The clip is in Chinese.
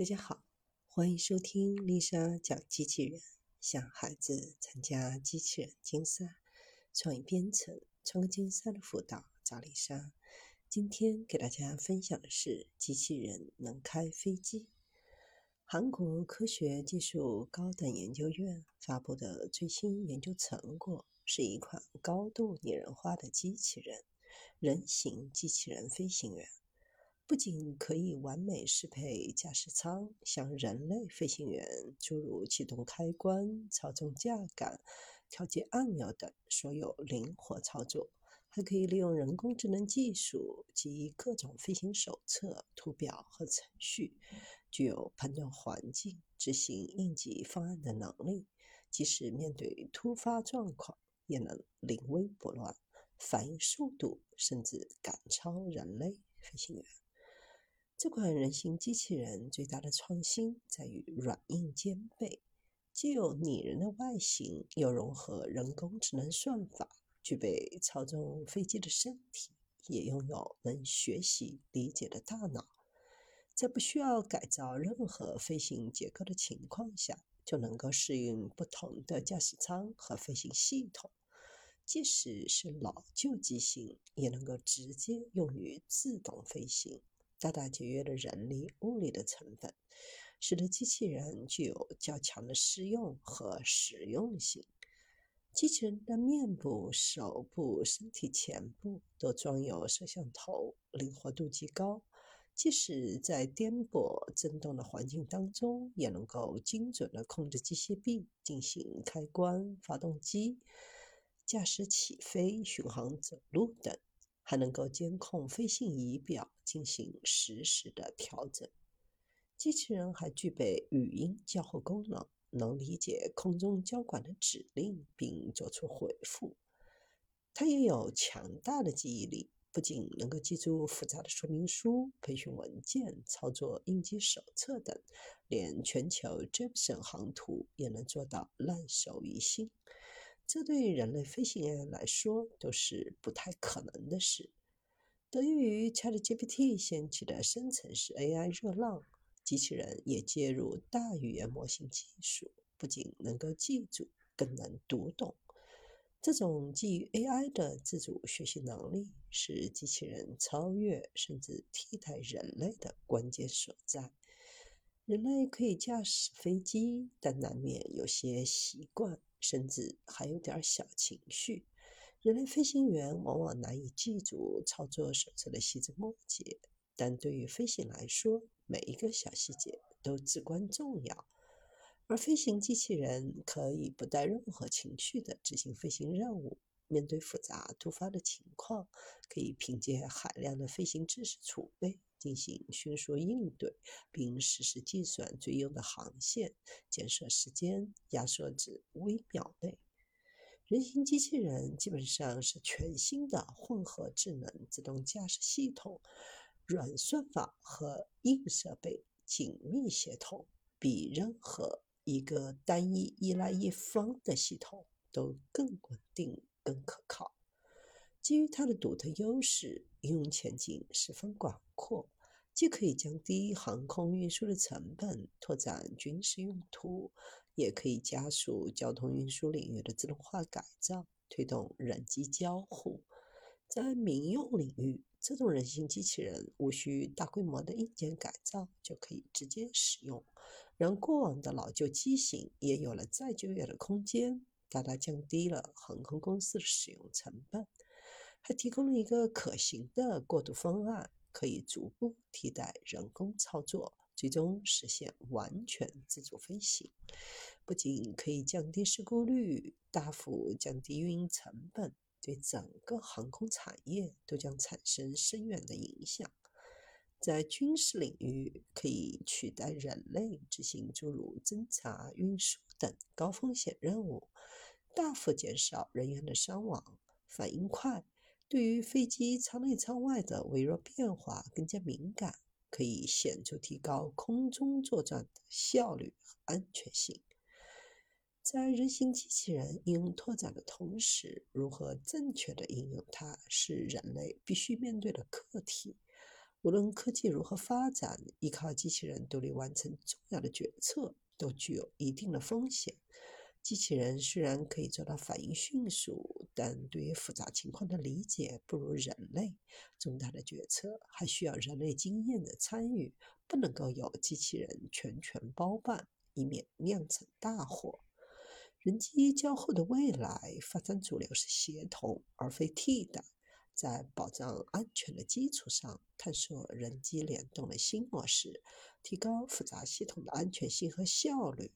大家好，欢迎收听丽莎讲机器人，向孩子参加机器人竞赛、创意编程、创客竞赛的辅导，找丽莎。今天给大家分享的是机器人能开飞机。韩国科学技术高等研究院发布的最新研究成果是一款高度拟人化的机器人——人形机器人飞行员。不仅可以完美适配驾驶舱，像人类飞行员，诸如启动开关、操纵架杆、调节按钮等所有灵活操作，还可以利用人工智能技术及各种飞行手册、图表和程序，具有判断环境、执行应急方案的能力。即使面对突发状况，也能临危不乱，反应速度甚至赶超人类飞行员。这款人形机器人最大的创新在于软硬兼备，既有拟人的外形，又融合人工智能算法，具备操纵飞机的身体，也拥有能学习理解的大脑。在不需要改造任何飞行结构的情况下，就能够适应不同的驾驶舱和飞行系统。即使是老旧机型，也能够直接用于自动飞行。大大节约了人力物力的成本，使得机器人具有较强的适用和实用性。机器人的面部、手部、身体前部都装有摄像头，灵活度极高，即使在颠簸震动的环境当中，也能够精准地控制机械臂进行开关、发动机、驾驶起飞、巡航、走路等。还能够监控飞行仪表，进行实时的调整。机器人还具备语音交互功能，能理解空中交管的指令并做出回复。它也有强大的记忆力，不仅能够记住复杂的说明书、培训文件、操作应急手册等，连全球 Jefferson 航图也能做到烂熟于心。这对人类飞行员来说都是不太可能的事。得益于 ChatGPT 掀起的生成式 AI 热浪，机器人也接入大语言模型技术，不仅能够记住，更能读懂。这种基于 AI 的自主学习能力，是机器人超越甚至替代人类的关键所在。人类可以驾驶飞机，但难免有些习惯。甚至还有点小情绪。人类飞行员往往难以记住操作手册的细枝末节，但对于飞行来说，每一个小细节都至关重要。而飞行机器人可以不带任何情绪的执行飞行任务，面对复杂突发的情况，可以凭借海量的飞行知识储备。进行迅速应对，并实时计算最优的航线，减少时间，压缩至微秒内。人形机器人基本上是全新的混合智能自动驾驶系统，软算法和硬设备紧密协同，比任何一个单一依赖一方的系统都更稳定、更可靠。基于它的独特优势，应用前景十分广阔，既可以降低航空运输的成本，拓展军事用途，也可以加速交通运输领域的自动化改造，推动人机交互。在民用领域，这种人形机器人无需大规模的硬件改造就可以直接使用，让过往的老旧机型也有了再就业的空间，大大降低了航空公司的使用成本。还提供了一个可行的过渡方案，可以逐步替代人工操作，最终实现完全自主飞行。不仅可以降低事故率，大幅降低运营成本，对整个航空产业都将产生深远的影响。在军事领域，可以取代人类执行诸如侦察、运输等高风险任务，大幅减少人员的伤亡，反应快。对于飞机舱内舱外的微弱变化更加敏感，可以显著提高空中作战的效率和安全性。在人形机器人应用拓展的同时，如何正确的应用它是人类必须面对的课题。无论科技如何发展，依靠机器人独立完成重要的决策都具有一定的风险。机器人虽然可以做到反应迅速，但对于复杂情况的理解不如人类。重大的决策还需要人类经验的参与，不能够由机器人全权包办，以免酿成大祸。人机交互的未来发展主流是协同，而非替代。在保障安全的基础上，探索人机联动的新模式，提高复杂系统的安全性和效率。